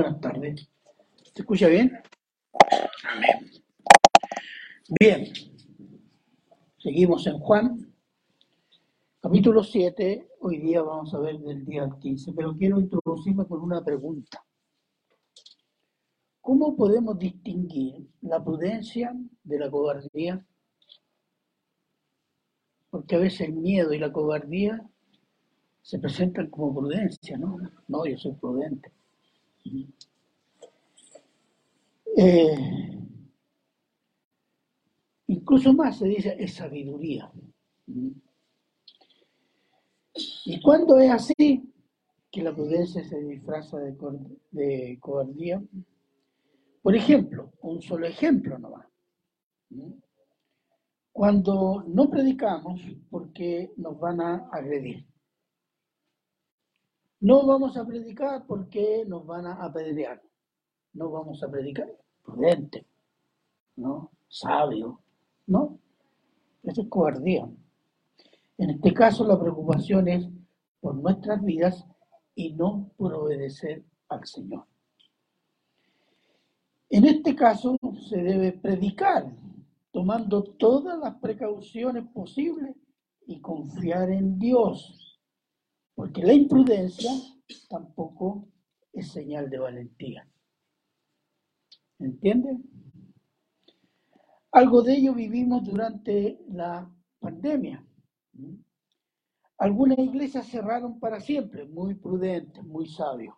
Buenas tardes. ¿Se escucha bien? Amén. Bien. Seguimos en Juan, capítulo 7. Hoy día vamos a ver del día 15, pero quiero introducirme con una pregunta. ¿Cómo podemos distinguir la prudencia de la cobardía? Porque a veces el miedo y la cobardía se presentan como prudencia, ¿no? No, yo soy prudente. Eh, incluso más se dice es sabiduría. Y cuando es así, que la prudencia se disfraza de, cobardía, por ejemplo, un solo ejemplo nomás. Cuando no predicamos porque nos van a agredir. No vamos a predicar porque nos van a apedrear. No vamos a predicar prudente, ¿no? Sabio, ¿no? Eso es cobardía. En este caso la preocupación es por nuestras vidas y no por obedecer al Señor. En este caso se debe predicar tomando todas las precauciones posibles y confiar en Dios porque la imprudencia tampoco es señal de valentía. ¿Entienden? Algo de ello vivimos durante la pandemia. Algunas iglesias cerraron para siempre, muy prudentes, muy sabios.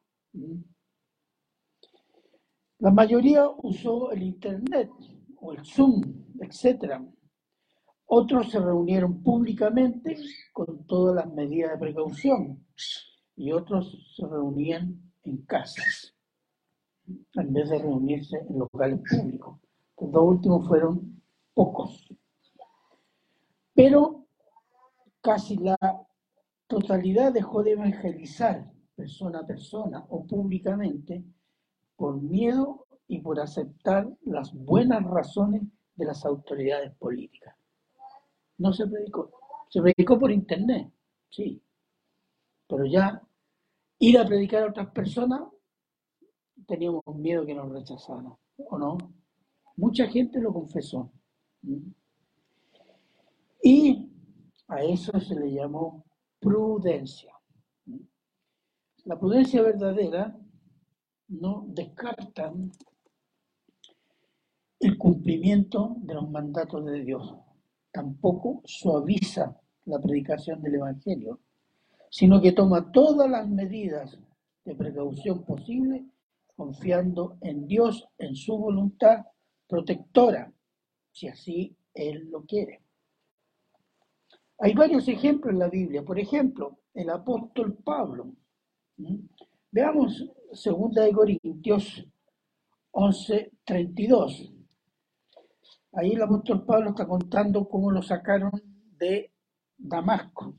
La mayoría usó el Internet o el Zoom, etc. Otros se reunieron públicamente con todas las medidas de precaución y otros se reunían en casas en vez de reunirse en locales públicos. Los dos últimos fueron pocos. Pero casi la totalidad dejó de evangelizar persona a persona o públicamente por miedo y por aceptar las buenas razones de las autoridades políticas. No se predicó. Se predicó por internet, sí. Pero ya ir a predicar a otras personas, teníamos miedo que nos rechazaran, ¿o no? Mucha gente lo confesó. Y a eso se le llamó prudencia. La prudencia verdadera no descarta el cumplimiento de los mandatos de Dios tampoco suaviza la predicación del Evangelio, sino que toma todas las medidas de precaución posible, confiando en Dios, en su voluntad protectora, si así Él lo quiere. Hay varios ejemplos en la Biblia. Por ejemplo, el apóstol Pablo. Veamos 2 de Corintios 11, 32. Ahí el apóstol Pablo está contando cómo lo sacaron de Damasco.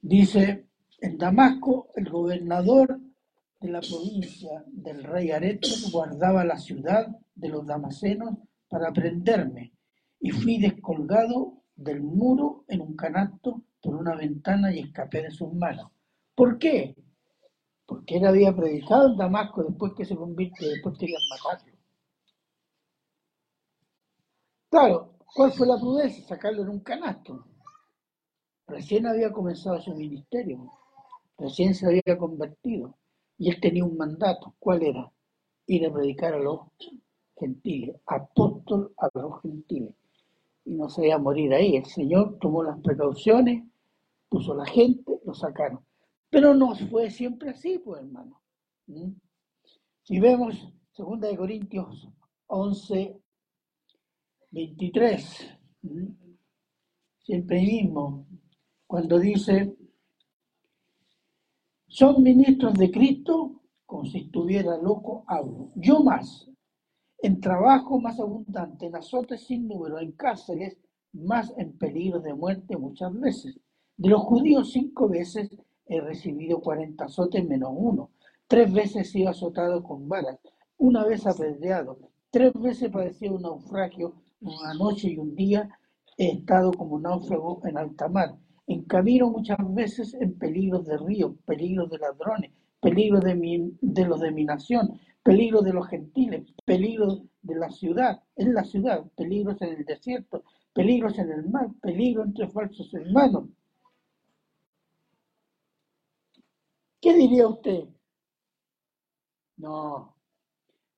Dice, en Damasco el gobernador de la provincia del rey Aretes guardaba la ciudad de los damasenos para prenderme y fui descolgado del muro en un canasto por una ventana y escapé de sus manos. ¿Por qué? Porque él había predicado en Damasco después que se convierte, después querían matarlo. Claro, ¿cuál fue la prudencia? Sacarlo en un canasto. Recién había comenzado su ministerio, recién se había convertido y él tenía un mandato. ¿Cuál era? Ir a predicar a los gentiles, apóstol a los gentiles. Y no se iba a morir ahí. El Señor tomó las precauciones, puso la gente, lo sacaron. Pero no fue siempre así, pues hermano. ¿Mm? Si vemos 2 Corintios 11, 23, siempre mismo, cuando dice, son ministros de Cristo como si estuviera loco hablo. Yo más, en trabajo más abundante, en azotes sin número, en cárceles, más en peligro de muerte muchas veces. De los judíos cinco veces he recibido cuarenta azotes menos uno. Tres veces he sido azotado con balas, una vez apedreado, tres veces he padecido un naufragio, una noche y un día he estado como náufrago en alta mar. En camino muchas veces en peligros de río, peligros de ladrones, peligro de, de los de mi nación, peligro de los gentiles, peligro de la ciudad, en la ciudad, peligros en el desierto, peligros en el mar, peligro entre falsos hermanos. ¿Qué diría usted? No,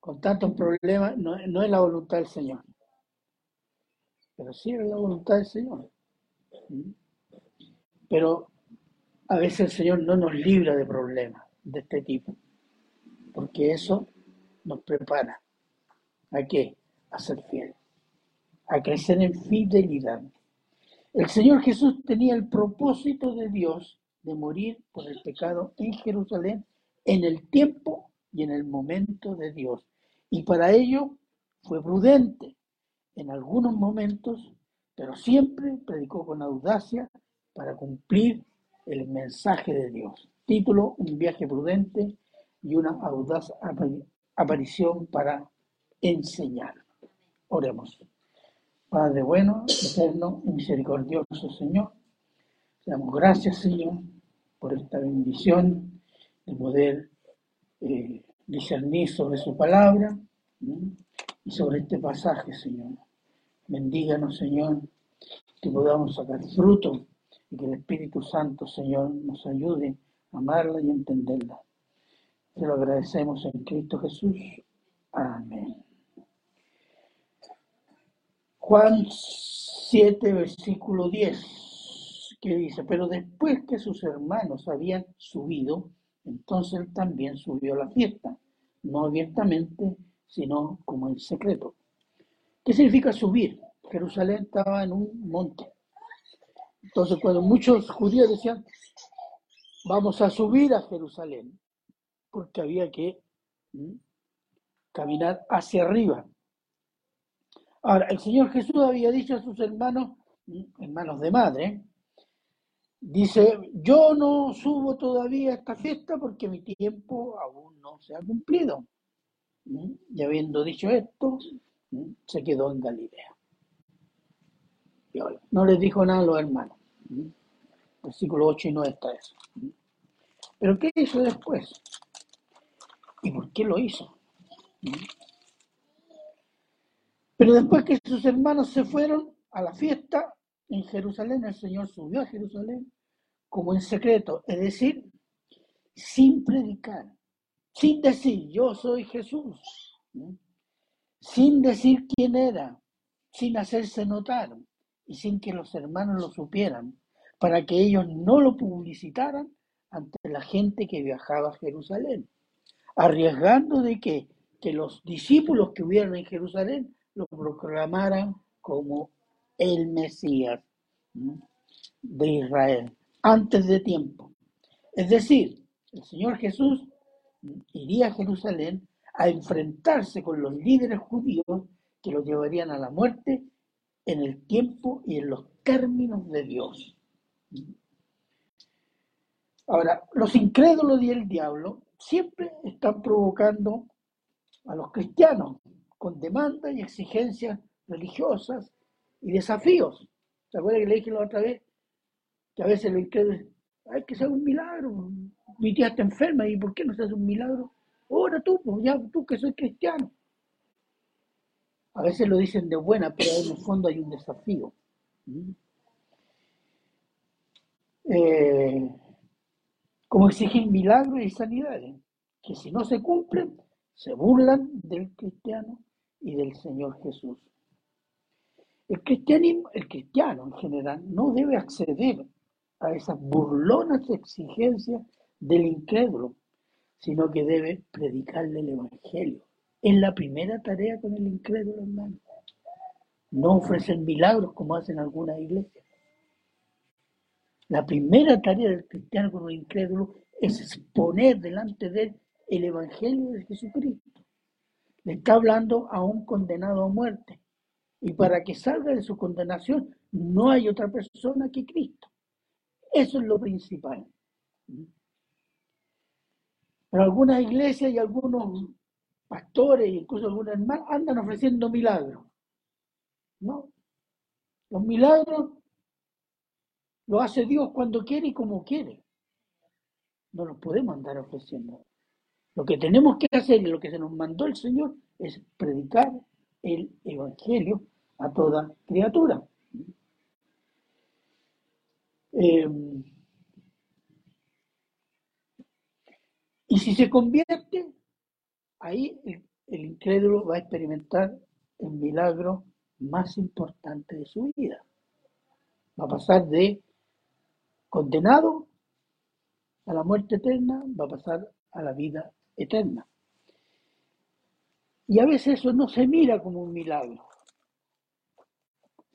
con tantos problemas no es la voluntad del Señor. Pero sí es la voluntad del Señor. ¿Mm? Pero a veces el Señor no nos libra de problemas de este tipo, porque eso nos prepara a qué? A ser fiel, a crecer en fidelidad. El Señor Jesús tenía el propósito de Dios de morir por el pecado en Jerusalén en el tiempo y en el momento de Dios. Y para ello fue prudente en algunos momentos, pero siempre predicó con audacia para cumplir el mensaje de Dios. Título, un viaje prudente y una audaz aparición para enseñar. Oremos. Padre bueno, eterno y misericordioso Señor, te damos gracias Señor por esta bendición de poder eh, discernir sobre su palabra y sobre este pasaje, Señor. Bendíganos, Señor, que podamos sacar fruto y que el Espíritu Santo, Señor, nos ayude a amarla y entenderla. Te lo agradecemos en Cristo Jesús. Amén. Juan 7, versículo 10, que dice, pero después que sus hermanos habían subido, entonces él también subió a la fiesta, no abiertamente, sino como en secreto. ¿Qué significa subir? Jerusalén estaba en un monte. Entonces, cuando muchos judíos decían, vamos a subir a Jerusalén, porque había que caminar hacia arriba. Ahora, el Señor Jesús había dicho a sus hermanos, hermanos de madre, dice, yo no subo todavía a esta fiesta porque mi tiempo aún no se ha cumplido. Y habiendo dicho esto, se quedó en Galilea. No les dijo nada a los hermanos. Versículo 8 y 9 está eso. Pero ¿qué hizo después? ¿Y por qué lo hizo? Pero después que sus hermanos se fueron a la fiesta en Jerusalén, el Señor subió a Jerusalén como en secreto, es decir, sin predicar, sin decir yo soy Jesús, sin decir quién era, sin hacerse notar y sin que los hermanos lo supieran, para que ellos no lo publicitaran ante la gente que viajaba a Jerusalén, arriesgando de que, que los discípulos que hubieran en Jerusalén lo proclamaran como el Mesías de Israel, antes de tiempo. Es decir, el Señor Jesús iría a Jerusalén a enfrentarse con los líderes judíos que lo llevarían a la muerte en el tiempo y en los términos de Dios. Ahora, los incrédulos y el diablo siempre están provocando a los cristianos con demandas y exigencias religiosas y desafíos. ¿Se acuerdan que le dije la otra vez? Que a veces los incrédulos hay que hacer un milagro. Mi tía está enferma y ¿por qué no se hace un milagro? Ahora tú, pues ya tú que soy cristiano. A veces lo dicen de buena, pero en el fondo hay un desafío. Eh, como exigen milagros y sanidades, que si no se cumplen, se burlan del cristiano y del Señor Jesús. El cristianismo, el cristiano en general, no debe acceder a esas burlonas exigencias del incrédulo, sino que debe predicarle el Evangelio. Es la primera tarea con el incrédulo, hermano. No ofrecen milagros como hacen algunas iglesias. La primera tarea del cristiano con el incrédulo es exponer delante de él el Evangelio de Jesucristo. Le está hablando a un condenado a muerte. Y para que salga de su condenación, no hay otra persona que Cristo. Eso es lo principal. Pero algunas iglesias y algunos pastores, incluso algunas hermanas, andan ofreciendo milagros. ¿No? Los milagros lo hace Dios cuando quiere y como quiere. no los podemos andar ofreciendo. Lo que tenemos que hacer y lo que se nos mandó el Señor es predicar el Evangelio a toda criatura. Eh, y si se convierte, ahí el, incrédulo va a experimentar el milagro más importante de su vida. Va a pasar de condenado a la muerte eterna, va a pasar a la vida eterna. Y a veces eso no se mira como un milagro,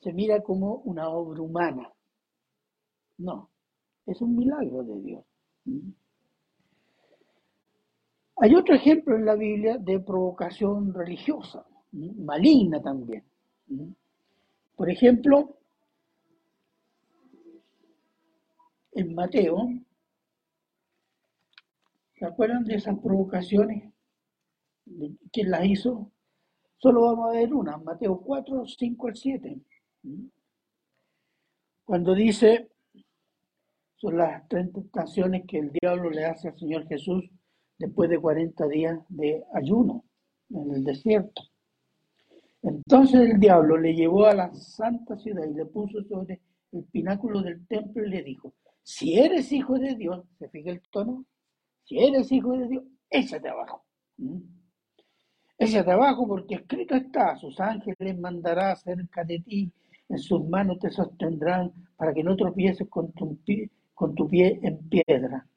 se mira como una obra humana. No, es un milagro de Dios. Hay otro ejemplo en la Biblia de provocación religiosa, maligna también. Por ejemplo, en Mateo, ¿se acuerdan de esas provocaciones? ¿Quién las hizo? Solo vamos a ver una, Mateo 4, 5 al 7. Cuando dice, son las tres tentaciones que el diablo le hace al Señor Jesús después de 40 días de ayuno en el desierto. Entonces el diablo le llevó a la santa ciudad y le puso sobre el pináculo del templo y le dijo, si eres hijo de Dios, ¿se fija el tono? Si eres hijo de Dios, échate abajo. ¿Mm? Échate abajo porque escrito está, sus ángeles mandará cerca de ti, en sus manos te sostendrán para que no tropieces con tu pie, con tu pie en piedra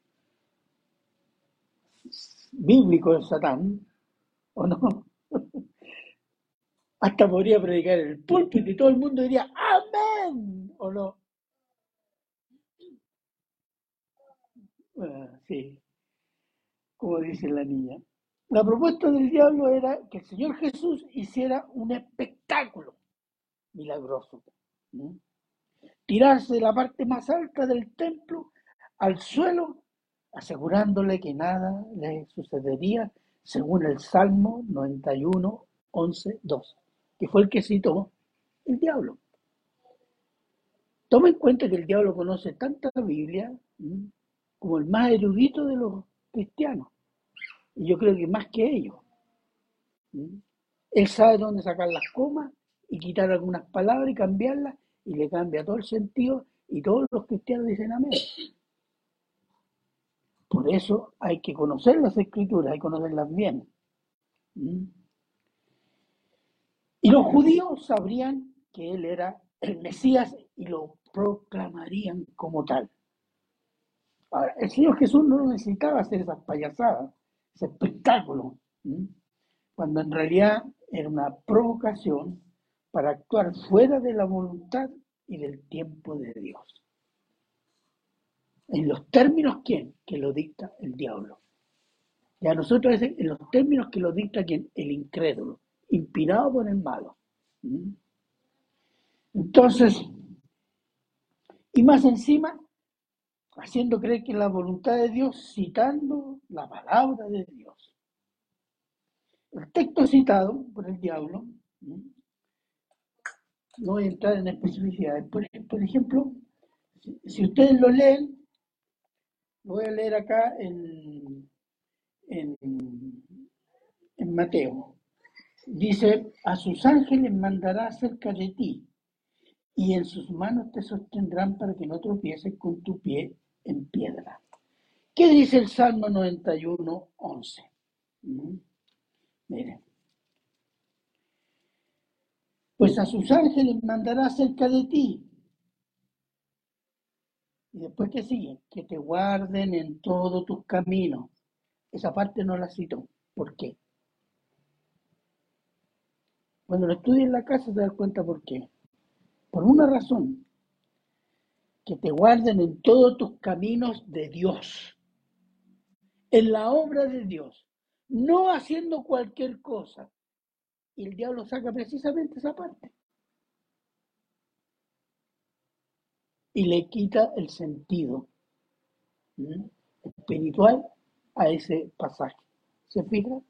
bíblico de Satán, ¿o no? Hasta podría predicar en el púlpito y todo el mundo diría amén, ¿o no? Ah, sí, como dice la niña. La propuesta del diablo era que el Señor Jesús hiciera un espectáculo milagroso. Tirarse de la parte más alta del templo al suelo asegurándole que nada le sucedería según el Salmo 91, 11, 2, que fue el que citó el diablo. Toma en cuenta que el diablo conoce tanta Biblia como el más erudito de los cristianos. Y yo creo que más que ellos. Él sabe dónde sacar las comas y quitar algunas palabras y cambiarlas y le cambia todo el sentido y todos los cristianos dicen amén. Por eso hay que conocer las escrituras, hay que conocerlas bien. ¿Mm? Y los judíos sabrían que él era el Mesías y lo proclamarían como tal. Ahora, el Señor Jesús no necesitaba hacer esas payasadas, ese espectáculo, ¿Mm? cuando en realidad era una provocación para actuar fuera de la voluntad y del tiempo de Dios. En los términos, ¿quién? Que lo dicta el diablo. Y a nosotros en los términos que lo dicta quién? El incrédulo, inspirado por el malo. ¿Mm? Entonces, y más encima, haciendo creer que la voluntad de Dios, citando la palabra de Dios. El texto citado por el diablo, no voy a entrar en especificidades, por, por ejemplo, si ustedes lo leen, voy a leer acá en, en, Mateo. Dice, a sus ángeles mandará cerca de ti y en sus manos te sostendrán para que no tropieces con tu pie en piedra. ¿Qué dice el Salmo 91, 11? ¿Mm? Miren. Pues a sus ángeles mandará cerca de ti y después que sigue, que te guarden en todos tus caminos. Esa parte no la cito. ¿Por qué? Cuando lo estudias en la casa te das cuenta por qué. Por una razón. Que te guarden en todos tus caminos de Dios. En la obra de Dios. No haciendo cualquier cosa. Y el diablo saca precisamente esa parte. Y le quita el sentido espiritual a ese pasaje. ¿Se fija?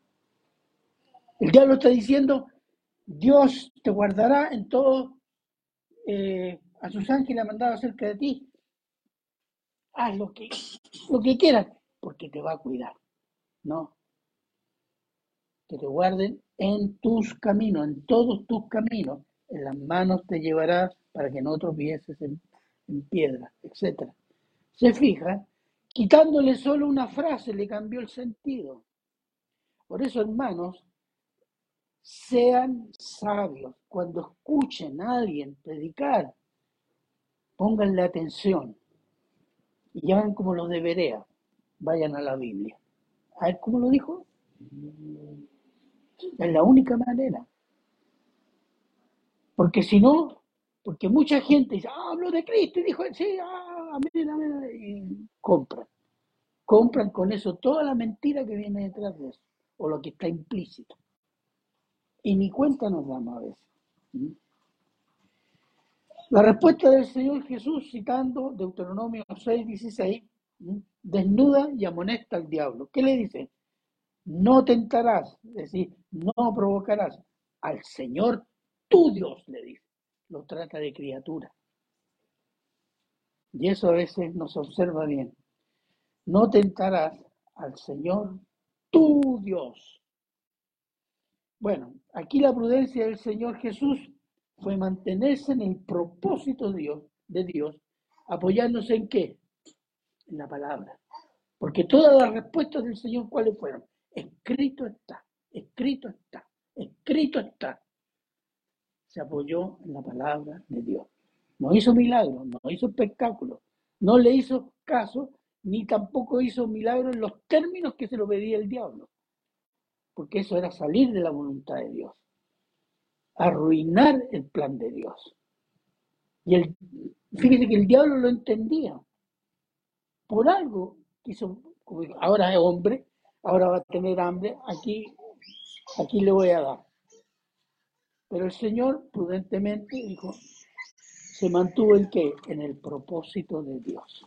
El diablo está diciendo, Dios te guardará en todo, eh, a sus ángeles ha mandado cerca de ti. Haz lo que, lo que quieras, porque te va a cuidar. No. Que te guarden en tus caminos, en todos tus caminos. En las manos te llevarás para que no tropieces en, en piedra, etc. Se fija, quitándole solo una frase le cambió el sentido. Por eso, hermanos, sean sabios. Cuando escuchen a alguien predicar, pónganle atención. Y hagan como los de vayan a la Biblia. A ver cómo lo dijo. Es la única manera. Porque si no, porque mucha gente dice, ah, hablo de Cristo, y dijo, sí, ah, amén, amén, y compran. Compran con eso toda la mentira que viene detrás de eso, o lo que está implícito. Y ni cuenta nos damos a veces. La respuesta del Señor Jesús, citando Deuteronomio 6, 16, ¿Mm? desnuda y amonesta al diablo. ¿Qué le dice? No tentarás, es decir, no provocarás al Señor tu Dios, le dice. Lo trata de criatura. Y eso a veces nos observa bien. No tentarás al Señor tu Dios. Bueno, aquí la prudencia del Señor Jesús fue mantenerse en el propósito de Dios, de Dios, apoyándose en qué? En la palabra. Porque todas las respuestas del Señor, ¿cuáles fueron? Escrito está, escrito está, escrito está. Se apoyó en la palabra de Dios. No hizo milagros, no hizo espectáculos, no le hizo caso, ni tampoco hizo milagros en los términos que se lo pedía el diablo porque eso era salir de la voluntad de Dios, arruinar el plan de Dios. Y el, fíjese que el diablo lo entendía. Por algo quiso, ahora es hombre, ahora va a tener hambre, aquí, aquí le voy a dar. Pero el Señor prudentemente dijo, se mantuvo en qué? En el propósito de Dios.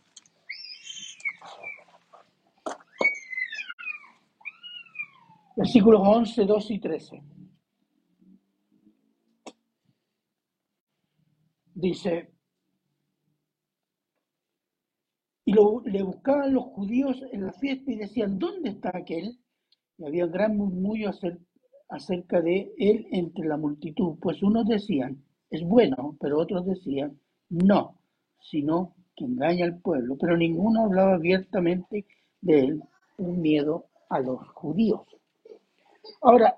Versículos 11, 12 y 13. Dice, y lo, le buscaban los judíos en la fiesta y decían, ¿dónde está aquel? Y había gran murmullo acerca de él entre la multitud, pues unos decían, es bueno, pero otros decían, no, sino que engaña al pueblo, pero ninguno hablaba abiertamente de él un miedo a los judíos. Ahora,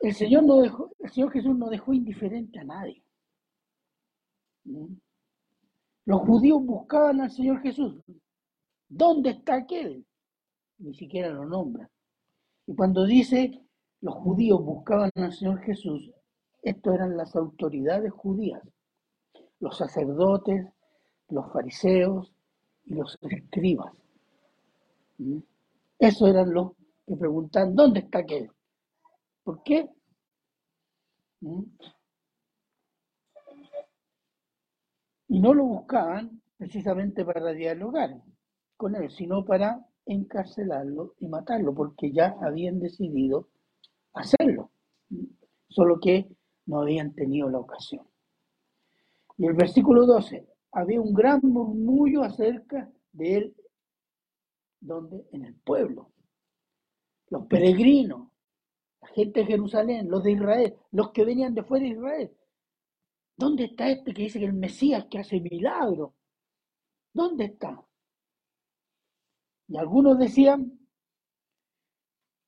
el Señor, no dejó, el Señor Jesús no dejó indiferente a nadie. ¿Mm? Los judíos buscaban al Señor Jesús. ¿Dónde está aquel? Ni siquiera lo nombra. Y cuando dice los judíos buscaban al Señor Jesús, esto eran las autoridades judías, los sacerdotes, los fariseos y los escribas. ¿Mm? Eso eran los que preguntan, ¿dónde está aquel? ¿Por qué? ¿Mm? Y no lo buscaban precisamente para dialogar con él, sino para encarcelarlo y matarlo, porque ya habían decidido hacerlo, solo que no habían tenido la ocasión. Y el versículo 12, había un gran murmullo acerca de él, donde en el pueblo los peregrinos, la gente de Jerusalén, los de Israel, los que venían de fuera de Israel. ¿Dónde está este que dice que el Mesías que hace milagros? ¿Dónde está? Y algunos decían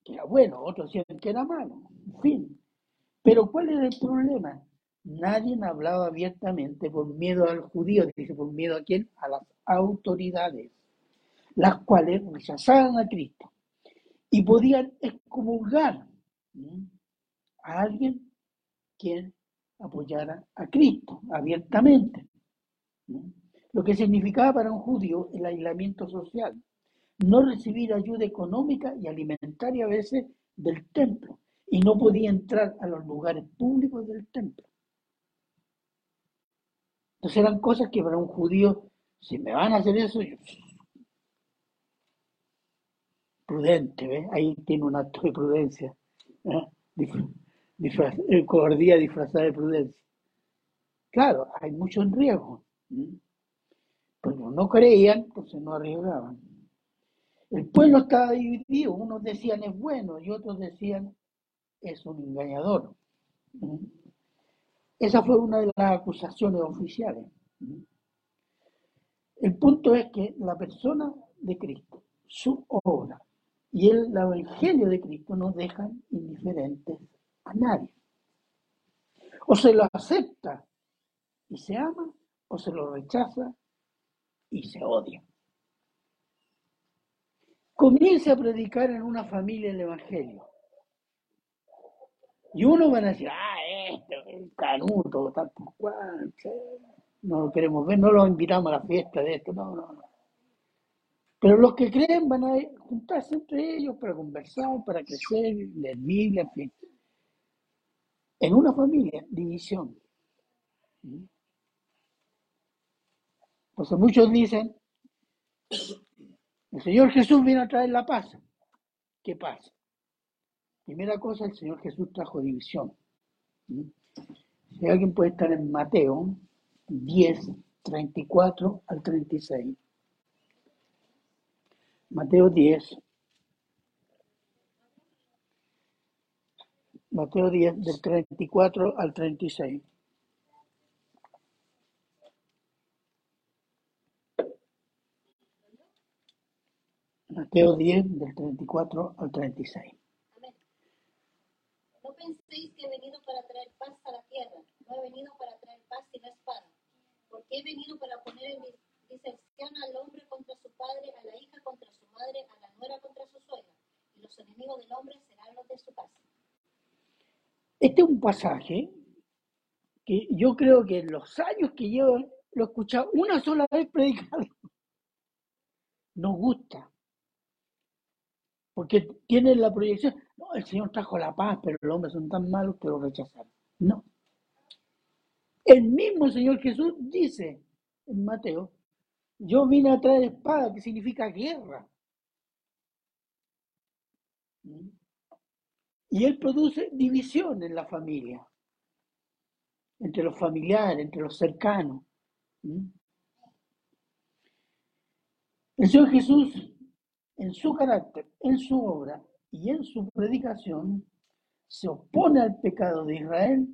que era bueno, otros decían que era malo, en fin. Pero ¿cuál era el problema? Nadie hablaba abiertamente por miedo al judío, dice, por miedo a quién? A las autoridades, las cuales rechazaban a Cristo y podían excomulgar a alguien quien apoyara a Cristo abiertamente. Lo que significaba para un judío el aislamiento social, no recibir ayuda económica y alimentaria a veces del templo y no podía entrar a los lugares públicos del templo. Entonces eran cosas que para un judío, si me van a hacer eso, yo, prudente, ¿ves? Ahí tiene un acto de prudencia. ¿eh? Eh, cobardía disfrazada de prudencia. Claro, hay mucho en riesgo. Pero no creían, entonces no arriesgaban. El pueblo estaba dividido, unos decían es bueno y otros decían es un engañador. Esa fue una de las acusaciones oficiales. El punto es que la persona de Cristo, su obra y el Evangelio de Cristo no dejan indiferentes a nadie. O se lo acepta y se ama, o se lo rechaza y se odia. Comienza a predicar en una familia el Evangelio. Y uno va a decir, ah, este, el canuto, tal cual, no lo queremos ver, no lo invitamos a la fiesta de esto, no, no, no. Pero los que creen van a juntarse entre ellos para conversar, para crecer, leer Biblia, en fin. En una familia, división. Entonces muchos dicen, el Señor Jesús vino a traer la paz. ¿Qué pasa? Primera cosa, el Señor Jesús trajo división. Si alguien puede estar en Mateo 10, 34 al 36. Mateo 10. Mateo 10, del 34 al 36. Mateo 10, del 34 al 36. Amén. No penséis que he venido para traer paz a la tierra. No he venido para traer paz sino espada. Porque he venido para poner en disensión al hombre contra su padre, a la hija contra su madre, a la nuera contra su suegra. Y los enemigos del hombre serán los de su casa. Este es un pasaje que yo creo que en los años que yo lo he escuchado una sola vez predicar, nos gusta porque tienen la proyección, no, el Señor trajo la paz, pero los hombres son tan malos que lo rechazaron. No. El mismo Señor Jesús dice en Mateo, yo vine a traer espada, que significa guerra. Y él produce división en la familia, entre los familiares, entre los cercanos. El Señor Jesús en su carácter, en su obra y en su predicación, se opone al pecado de Israel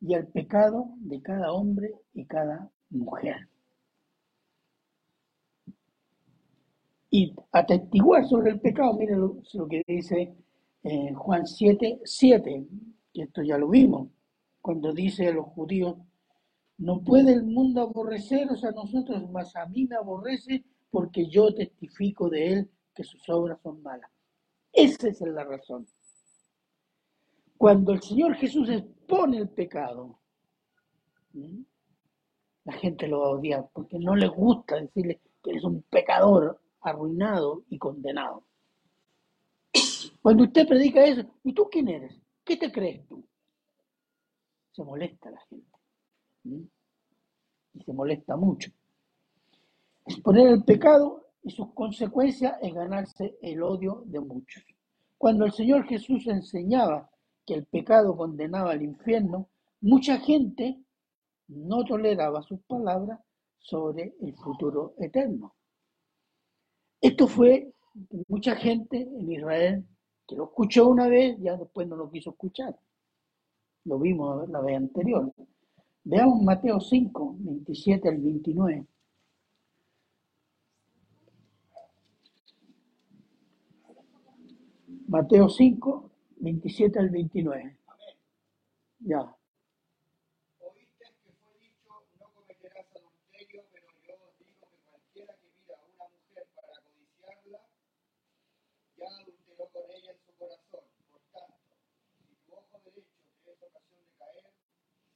y al pecado de cada hombre y cada mujer. Y atestiguar sobre el pecado, miren lo, que dice eh, Juan 7, 7, que esto ya lo vimos, cuando dice a los judíos, no puede el mundo aborreceros a nosotros, mas a mí me aborrece porque yo testifico de él que sus obras son malas. Esa es la razón. Cuando el Señor Jesús expone el pecado, la gente lo va a odiar porque no le gusta decirle que es un pecador arruinado y condenado. Cuando usted predica eso, ¿y tú quién eres? ¿Qué te crees tú? Se molesta la gente. Y se molesta mucho. Exponer el pecado y sus consecuencias es ganarse el odio de muchos. Cuando el Señor Jesús enseñaba que el pecado condenaba al infierno, mucha gente no toleraba sus palabras sobre el futuro eterno. Esto fue mucha gente en Israel que lo escuchó una vez, ya después no lo quiso escuchar. Lo vimos la vez anterior. Veamos Mateo 5, 27 al 29. Mateo 5, 27 al 29. Ya. Oíste que fue dicho, no cometerás adulterio, pero yo os digo que cualquiera que mira a una mujer para codiciarla, ya adulteró con ella en su corazón. Por tanto, si tu ojo derecho te es ocasión de caer,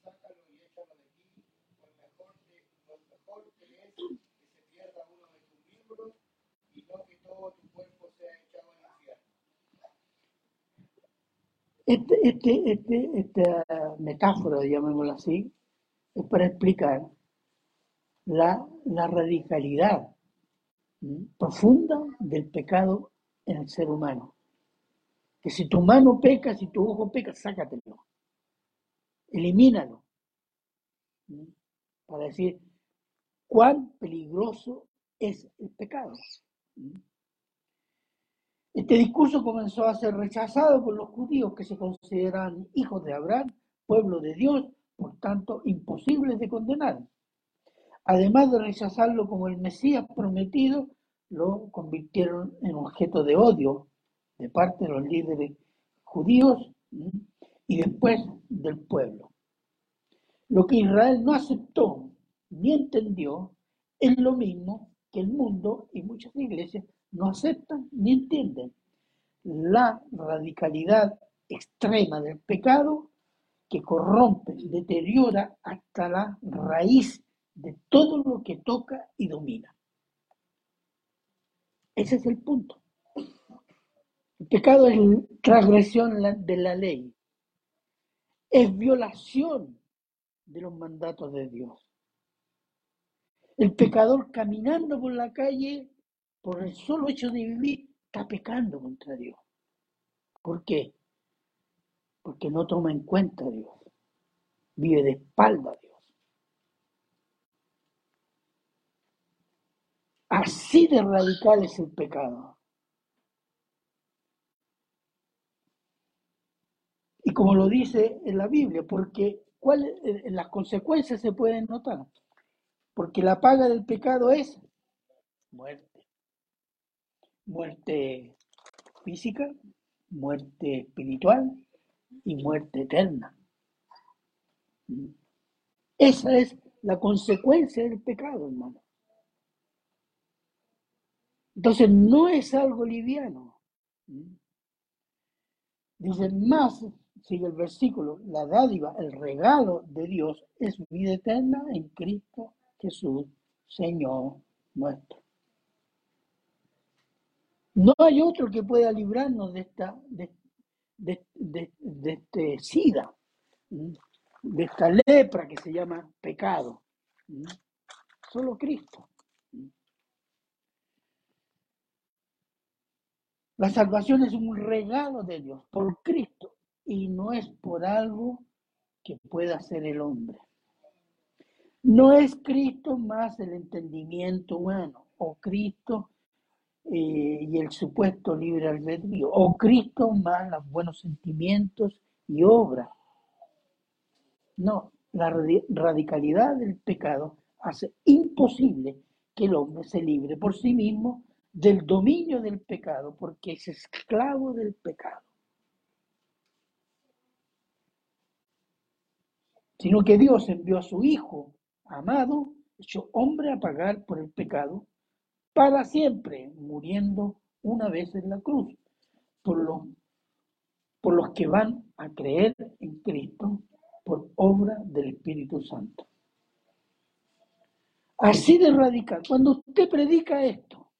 sácalo y échalo de ti, pues mejor te, pues mejor te es que se pierda uno de tus miembros y no que todo tu cuerpo sea echado al infierno. Este, este, este, esta metáfora, llamémosla así, es para explicar la, la radicalidad profunda del pecado en el ser humano. Que si tu mano peca, si tu ojo peca, sácatelo. Elimínalo. Para decir, cuán peligroso es el pecado. Este discurso comenzó a ser rechazado por los judíos que se consideran hijos de Abraham, pueblo de Dios, por tanto imposibles de condenar. Además de rechazarlo como el Mesías prometido, lo convirtieron en objeto de odio de parte de los líderes judíos y después del pueblo. Lo que Israel no aceptó ni entendió es lo mismo que el mundo y muchas iglesias no aceptan ni entienden. La radicalidad extrema del pecado que corrompe deteriora hasta la raíz de todo lo que toca y domina. Ese es el punto. El pecado es transgresión de la ley, es violación de los mandatos de Dios. El pecador caminando por la calle, por el solo hecho de vivir, está pecando contra Dios. ¿Por qué? Porque no toma en cuenta a Dios. Vive de espalda a Dios. Así de radical es el pecado. Y como lo dice en la Biblia, porque eh, las consecuencias se pueden notar. Porque la paga del pecado es muerte. Muerte física, muerte espiritual y muerte eterna. Esa es la consecuencia del pecado, hermano. Entonces no es algo liviano. Dice más, sigue el versículo, la dádiva, el regalo de Dios es vida eterna en Cristo Jesús, Señor nuestro. No hay otro que pueda librarnos de esta, de, de, este SIDA, de esta lepra que se llama pecado. Solo Cristo. La salvación es un regalo de Dios por Cristo y no es por algo que pueda hacer el hombre. No es Cristo más el entendimiento humano o Cristo eh, y el supuesto libre albedrío o Cristo más los buenos sentimientos y obras. No, la radicalidad del pecado hace imposible que el hombre se libre por sí mismo del dominio del pecado, porque es esclavo del pecado. Sino que Dios envió a su Hijo amado, hecho hombre, a pagar por el pecado para siempre, muriendo una vez en la cruz, por, los, por los que van a creer en Cristo por obra del Espíritu Santo. Así de radical. Cuando usted predica esto,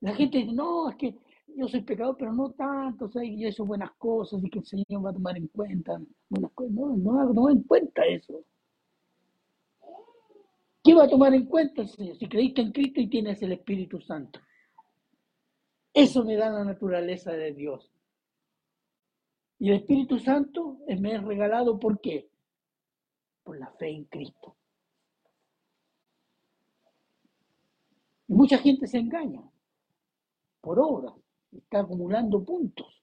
la gente dice, no, es que yo soy pecador, pero no tanto, o sea, yo he hecho buenas cosas y que el Señor va a tomar en cuenta buenas cosas. No, no, no en cuenta eso. ¿Qué va a tomar en cuenta el Señor? Si creíste en Cristo y tienes el Espíritu Santo. Eso me da la naturaleza de Dios. Y el Espíritu Santo me es regalado ¿por qué? Por la fe en Cristo. Y mucha gente se engaña por obra, está acumulando puntos.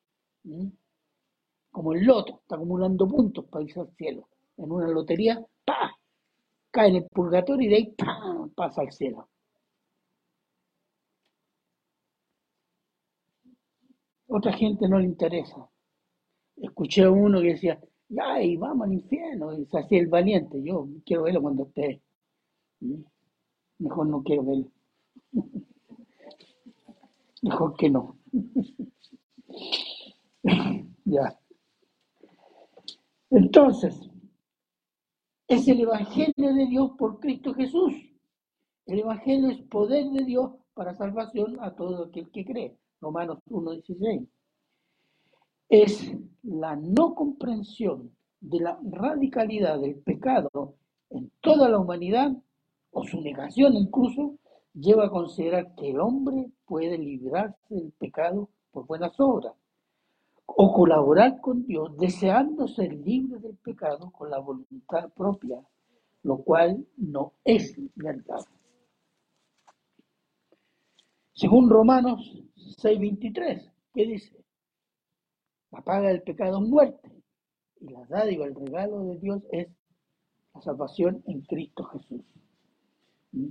Como el loto, está acumulando puntos para irse al cielo. En una lotería, ¡pa! Cae en el purgatorio y de ahí ¡pam! pasa al cielo. Otra gente no le interesa. Escuché a uno que decía, ay, vamos al infierno, y se hacía el valiente. Yo quiero verlo cuando esté. Mejor no quiero verlo. Mejor que no. ya. Entonces, es el Evangelio de Dios por Cristo Jesús. El Evangelio es poder de Dios para salvación a todo aquel que cree. Romanos 1.16. Es la no comprensión de la radicalidad del pecado en toda la humanidad, o su negación incluso, lleva a considerar que el hombre puede librarse del pecado por buenas obras o colaborar con Dios deseando ser libre del pecado con la voluntad propia, lo cual no es verdad. Según Romanos 6:23, ¿qué dice? La paga del pecado es muerte y la dádiva, el regalo de Dios es la salvación en Cristo Jesús. ¿Mm?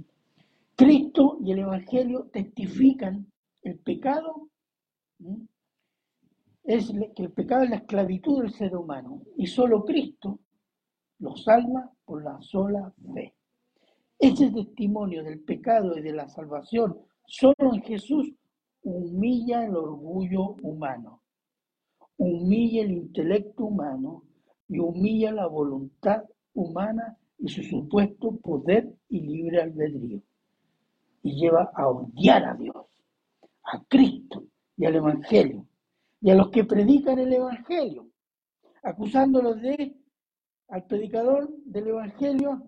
Cristo y el Evangelio testifican el pecado, ¿Mm? Es que el pecado es la esclavitud del ser humano y solo Cristo lo salva por la sola fe. Ese testimonio del pecado y de la salvación solo en Jesús humilla el orgullo humano, humilla el intelecto humano y humilla la voluntad humana y su supuesto poder y libre albedrío. Y lleva a odiar a Dios, a Cristo y al Evangelio, y a los que predican el Evangelio, acusándolos de, al predicador del Evangelio,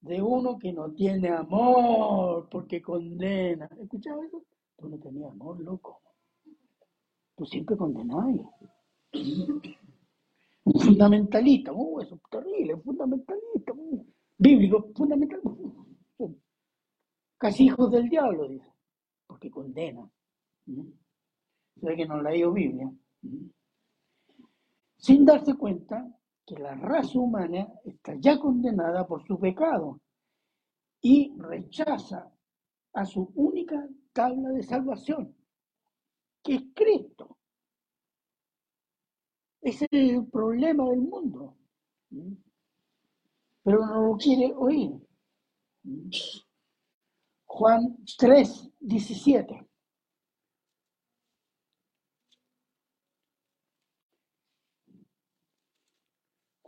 de uno que no tiene amor, porque condena. ¿Escuchaba eso? Tú no tenías amor, loco. Tú siempre condenabas. Un fundamentalista, uh, eso es terrible, un fundamentalista, uh, bíblico, fundamental. Uh, casi hijos del diablo, dice, porque condena. Que no leído Biblia. Sin darse cuenta que la raza humana está ya condenada por su pecado y rechaza a su única tabla de salvación, que es Cristo. Ese es el problema del mundo. Pero no lo quiere oír. Juan 3, 17.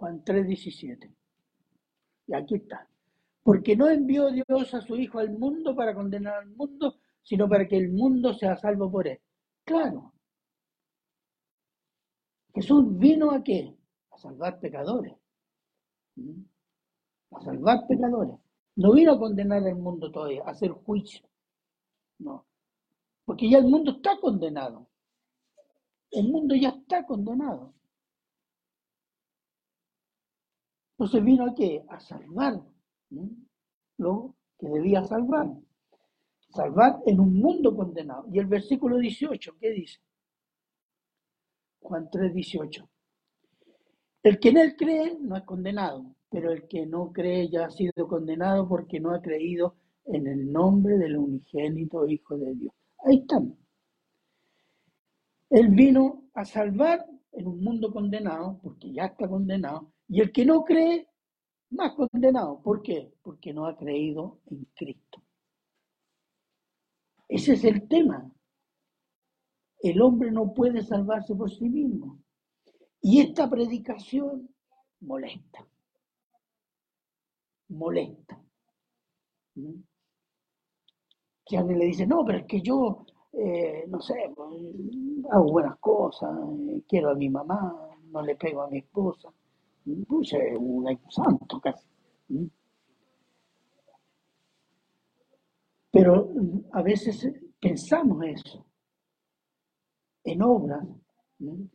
Juan 3, 17. Y aquí está. Porque no envió Dios a su Hijo al mundo para condenar al mundo, sino para que el mundo sea salvo por él. Claro, Jesús vino a qué? A salvar pecadores. ¿Mm? A salvar pecadores. No vino a condenar al mundo todavía, a hacer juicio. No. Porque ya el mundo está condenado. El mundo ya está condenado. Entonces vino a qué? A salvar ¿Mm? lo que debía salvar. Salvar en un mundo condenado. Y el versículo 18, ¿qué dice? Juan 3, 18. El que en él cree no es condenado, pero el que no cree ya ha sido condenado porque no ha creído en el nombre del unigénito Hijo de Dios. Ahí estamos. Él vino a salvar en un mundo condenado, porque ya está condenado, y el que no cree, más condenado. ¿Por qué? Porque no ha creído en Cristo. Ese es el tema. El hombre no puede salvarse por sí mismo. Y esta predicación molesta. Molesta. ¿Mm? Que alguien le dice, no, pero es que yo, eh, no sé, hago buenas cosas, eh, quiero a mi mamá, no le pego a mi esposa. Pues es un santo casi. ¿Mm? Pero a veces pensamos eso en obras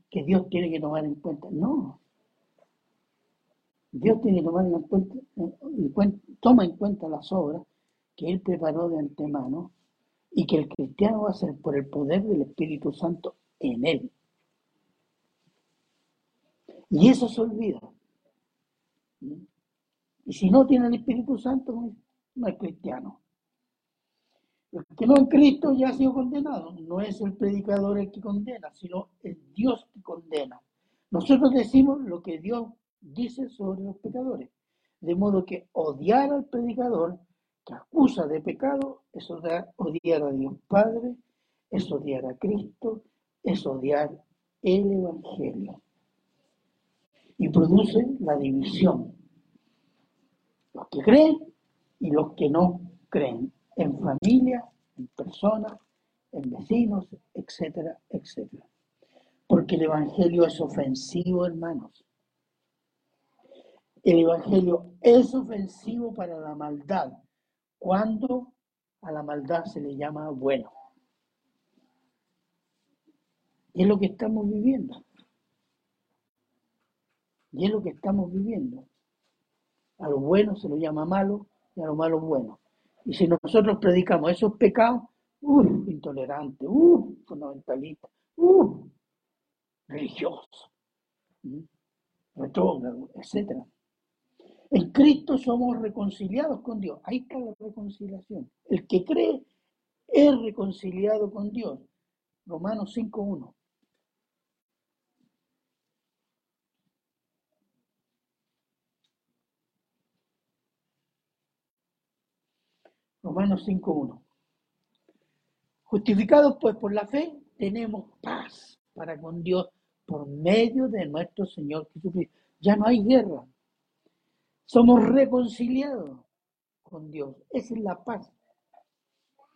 que Dios tiene que tomar en cuenta. No. Dios tiene que tomar en cuenta, toma en cuenta las obras que Él preparó de antemano y que el cristiano va a hacer por el poder del Espíritu Santo en Él. Y eso se olvida. Y si no tiene el Espíritu Santo, no es cristiano. El que no en Cristo ya ha sido condenado. No es el predicador el que condena, sino el Dios que condena. Nosotros decimos lo que Dios dice sobre los pecadores. De modo que odiar al predicador que acusa de pecado es odiar a Dios Padre, es odiar a Cristo, es odiar el Evangelio. Y produce la división. Los que creen y los que no creen en familia, en personas, en vecinos, etcétera, etcétera. Porque el Evangelio es ofensivo, hermanos. El Evangelio es ofensivo para la maldad, cuando a la maldad se le llama bueno. Y es lo que estamos viviendo. Y es lo que estamos viviendo. A lo bueno se lo llama malo y a lo malo bueno. Y si nosotros predicamos esos pecados, uff, intolerante, uff, fundamentalista, uff, religioso, retrógrado, etc. En Cristo somos reconciliados con Dios. Ahí está la reconciliación. El que cree es reconciliado con Dios. Romanos 5.1. Romanos 5.1. Justificados pues por la fe, tenemos paz para con Dios por medio de nuestro Señor Jesucristo. Ya no hay guerra. Somos reconciliados con Dios. Esa es la paz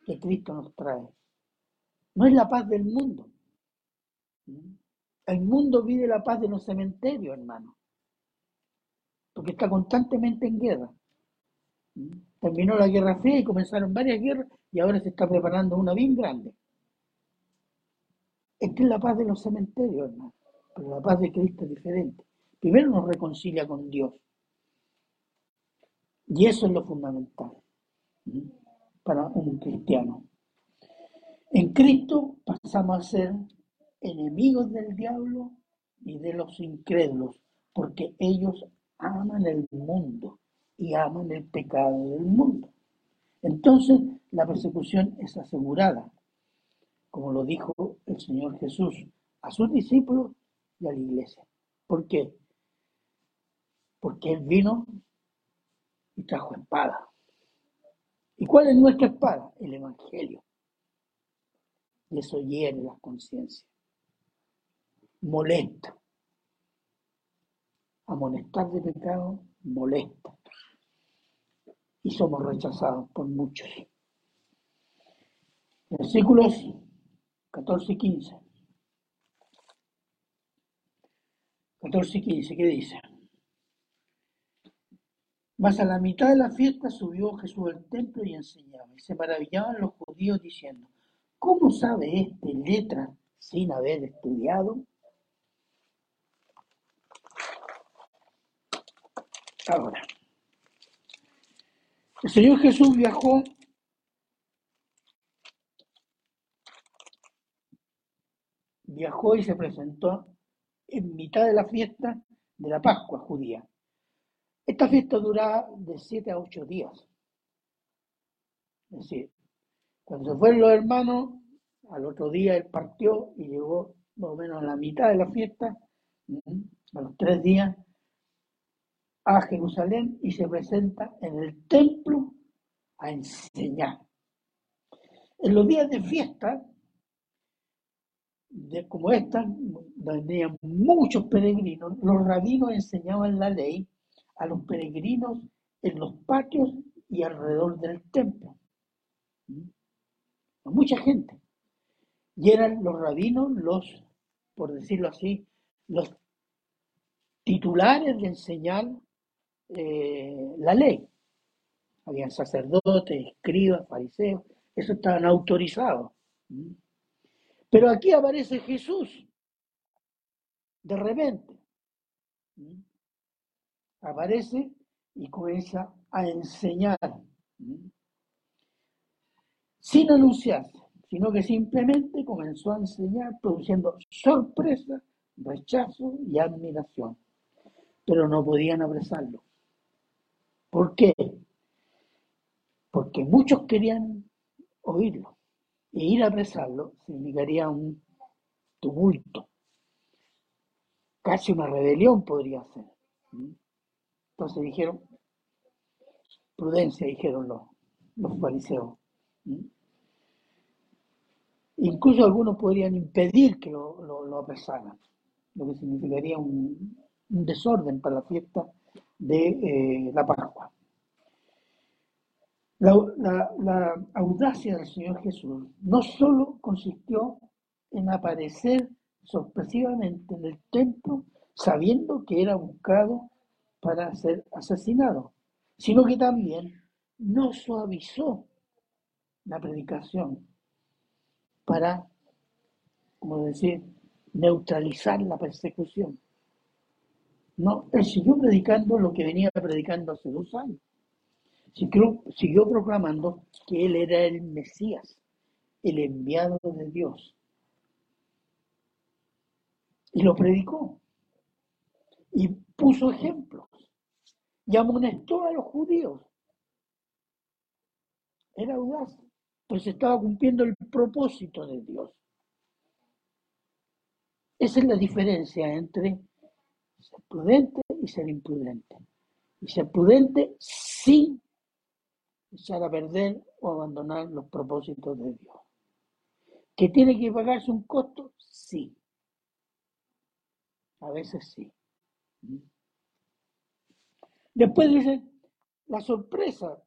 que Cristo nos trae. No es la paz del mundo. El mundo vive la paz de los cementerios, hermano. Porque está constantemente en guerra. Terminó la Guerra Fría y comenzaron varias guerras y ahora se está preparando una bien grande. Esta es la paz de los cementerios, hermano. Pero la paz de Cristo es diferente. Primero nos reconcilia con Dios. Y eso es lo fundamental para un cristiano. En Cristo pasamos a ser enemigos del diablo y de los incrédulos, porque ellos aman el mundo y aman el pecado del mundo. Entonces la persecución es asegurada, como lo dijo el Señor Jesús a sus discípulos y a la iglesia. ¿Por qué? Porque Él vino y trajo espada. ¿Y cuál es nuestra espada? El Evangelio. Y eso hiere la conciencia. Molesta. Amonestar de pecado molesta y somos rechazados por muchos. Versículos 14 y 15. 14 y 15, ¿qué dice? Mas a la mitad de la fiesta subió Jesús al templo y enseñaba, y se maravillaban los judíos diciendo, ¿cómo sabe este letra sin haber estudiado? Ahora, el Señor Jesús viajó viajó y se presentó en mitad de la fiesta de la Pascua judía. Esta fiesta duraba de siete a ocho días. Es decir, cuando se fueron los hermanos, al otro día él partió y llegó más o menos a la mitad de la fiesta, a los tres días, a Jerusalén y se presenta en el templo a enseñar. En los días de fiesta, de, como esta, venían muchos peregrinos, los rabinos enseñaban la ley a los peregrinos en los patios y alrededor del templo. Mucha gente. Y eran los rabinos los, por decirlo así, los titulares de enseñar eh, la ley. Habían sacerdotes, escribas, fariseos, eso estaban autorizados. Pero aquí aparece Jesús, de repente. Aparece y comienza a enseñar, sin anunciar, sino que simplemente comenzó a enseñar produciendo sorpresa, rechazo y admiración. Pero no podían apresarlo. ¿Por qué? Porque muchos querían oírlo. E ir a apresarlo significaría un tumulto. Casi una rebelión podría ser. Entonces dijeron, prudencia, dijeron los, los fariseos. Incluso algunos podrían impedir que lo, apresaran, lo que significaría un desorden para la fiesta de eh, la Pascua. La, audacia del Señor Jesús no solo consistió en aparecer sorpresivamente en el templo sabiendo que era buscado para ser asesinado, sino que también no suavizó la predicación para, como decir, neutralizar la persecución. No, él siguió predicando lo que venía predicando hace dos años. Siguió, siguió proclamando que él era el Mesías, el enviado de Dios. Y lo predicó. Y puso ejemplos. Y amonestó a los judíos. Era audaz, pues estaba cumpliendo el propósito de Dios. Esa es la diferencia entre ser prudente y ser imprudente. Y ser prudente sin echar a perder o abandonar los propósitos de Dios. ¿Que tiene que pagarse un costo? Sí. A veces sí. Después dice, la sorpresa.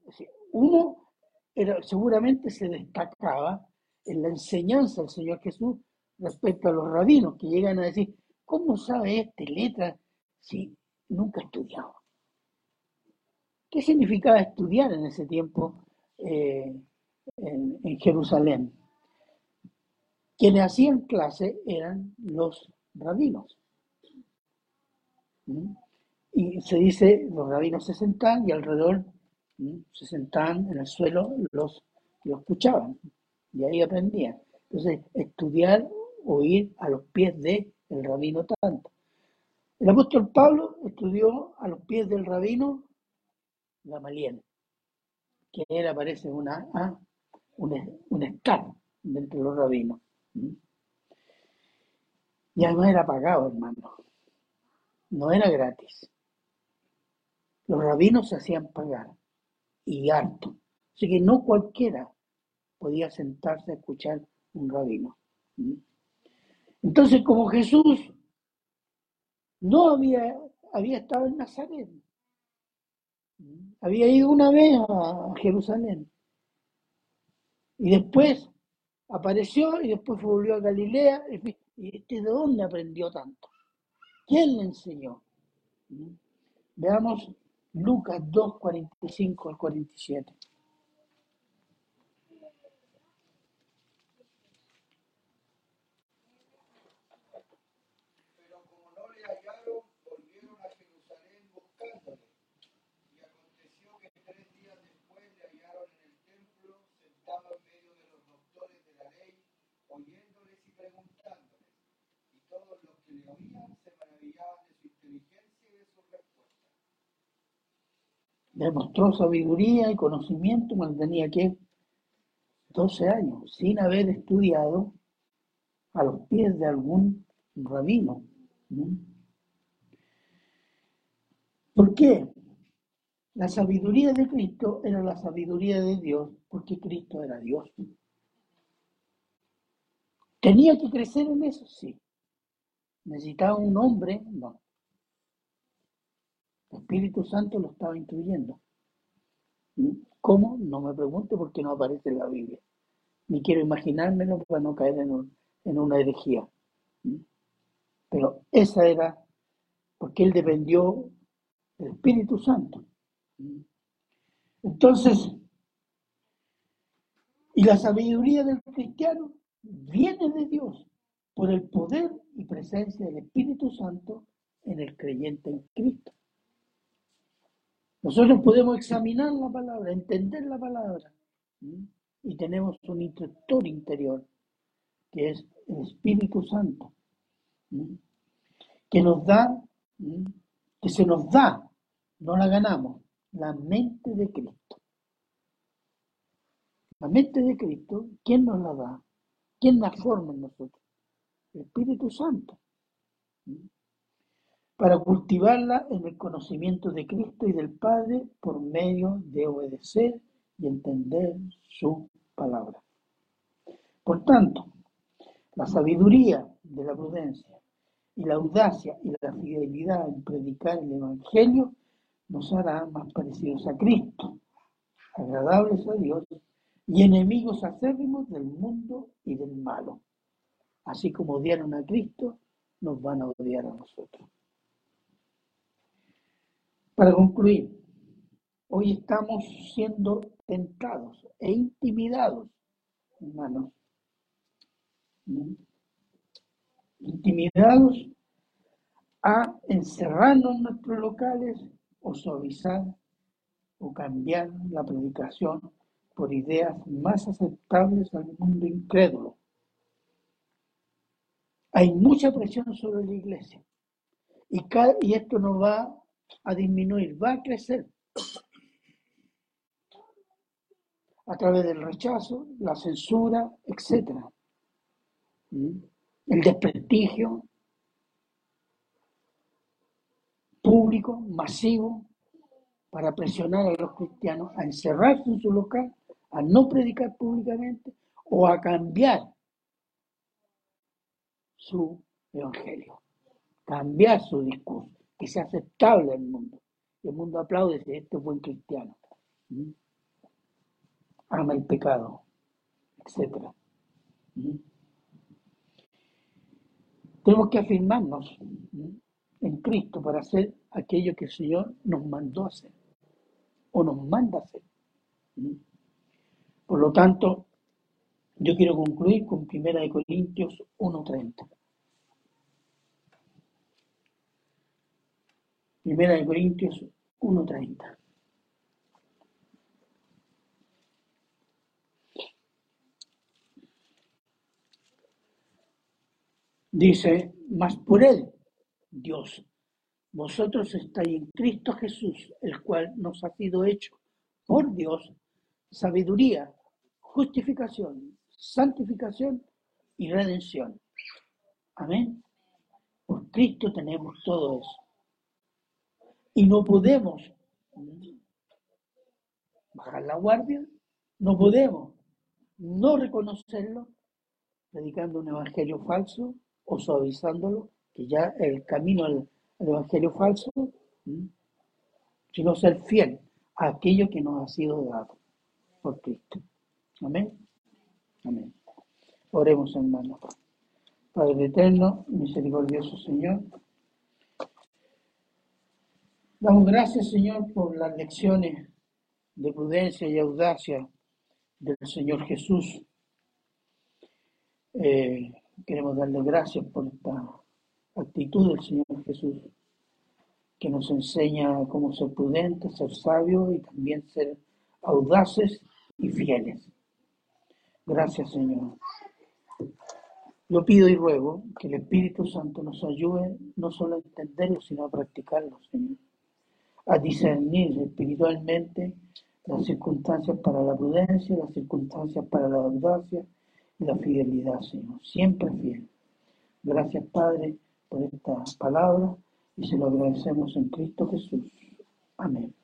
Uno era, seguramente se destacaba en la enseñanza del Señor Jesús respecto a los rabinos que llegan a decir, ¿cómo sabe este letra si nunca ha estudiado? ¿Qué significaba estudiar en ese tiempo eh, en, Jerusalén? Quienes hacían clase eran los rabinos. ¿Mm? Y se dice, los rabinos se sentaban y alrededor ¿Mm? se sentaban en el suelo los que escuchaban. Y ahí aprendían. Entonces, estudiar o ir a los pies del el rabino tanto. El apóstol Pablo estudió a los pies del rabino Gamaliel, que era, parece, una, ah, un, un estar entre los rabinos. Y además era pagado, hermano. No era gratis. Los rabinos se hacían pagar y harto. Así que no cualquiera podía sentarse a escuchar un rabino. Entonces, como Jesús no había, había estado en Nazaret, había ido una vez a Jerusalén. Y después apareció y después volvió a Galilea. ¿Y este de dónde aprendió tanto? ¿Quién le enseñó? Veamos Lucas 2, 45 al 47. Demostró sabiduría y conocimiento cuando tenía que 12 años, sin haber estudiado a los pies de algún rabino. ¿Por qué? La sabiduría de Cristo era la sabiduría de Dios, porque Cristo era Dios. ¿Tenía que crecer en eso? Sí. ¿Necesitaba un hombre? No. El Espíritu Santo lo estaba instruyendo. ¿Cómo? No me pregunte porque no aparece en la Biblia. Ni quiero imaginármelo para no caer en, en una herejía. Pero esa era porque él dependió del Espíritu Santo. Entonces, y la sabiduría del cristiano viene de Dios por el poder y presencia del Espíritu Santo en el creyente en Cristo. Nosotros podemos examinar la palabra, entender la palabra, y tenemos un instructor interior, que es el Espíritu Santo, que nos da, que se nos da, no la ganamos, la mente de Cristo. La mente de Cristo, ¿quién nos la da? ¿Quién la forma en nosotros? Espíritu Santo para cultivarla en el conocimiento de Cristo y del Padre por medio de obedecer y entender su palabra. Por tanto, la sabiduría de la prudencia y la audacia y la fidelidad en predicar el Evangelio nos hará más parecidos a Cristo, agradables a Dios y enemigos acérrimos del mundo y del malo. Así como odiaron a Cristo, nos van a odiar a nosotros. Para concluir, hoy estamos siendo tentados e intimidados, hermanos. Intimidados a encerrarnos en nuestros locales o suavizar o cambiar la predicación por ideas más aceptables al mundo incrédulo. Hay mucha presión sobre la iglesia y, esto no va a disminuir, va a crecer a través del rechazo, la censura, etc. ¿Mm? El desprestigio público, masivo, para presionar a los cristianos a encerrarse en su local, a no predicar públicamente o a cambiar su evangelio, cambiar su discurso, que sea aceptable al mundo. El mundo aplaude si este es buen cristiano. ¿Mm? Ama el pecado, etc. ¿Mm? Tenemos que afirmarnos en Cristo para hacer aquello que el Señor nos mandó hacer o nos manda hacer. Por lo tanto, yo quiero concluir con 1 Corintios 1.30. Primera de Corintios 1.30. Dice, mas por él, Dios, vosotros estáis en Cristo Jesús, el cual nos ha sido hecho por Dios sabiduría, justificación, santificación y redención. Amén. Por Cristo tenemos todo eso. Y no podemos bajar la guardia, no podemos no reconocerlo predicando un evangelio falso o suavizándolo, que ya el camino al, evangelio falso, sino ser fiel a aquello que nos ha sido dado por Cristo. Amén. Amén. Oremos, hermanos. Padre eterno, misericordioso Señor. Damos gracias, Señor, por las lecciones de prudencia y audacia del Señor Jesús. Eh, Queremos darle gracias por esta actitud del Señor Jesús, que nos enseña cómo ser prudentes, ser sabios y también ser audaces y fieles. Gracias, Señor. Yo pido y ruego que el Espíritu Santo nos ayude no solo a entenderlo, sino a practicarlo, Señor. A discernir espiritualmente las circunstancias para la prudencia, las circunstancias para la audacia la fidelidad, Señor, siempre fiel. Gracias, Padre, por esta palabra y se lo agradecemos en Cristo Jesús. Amén.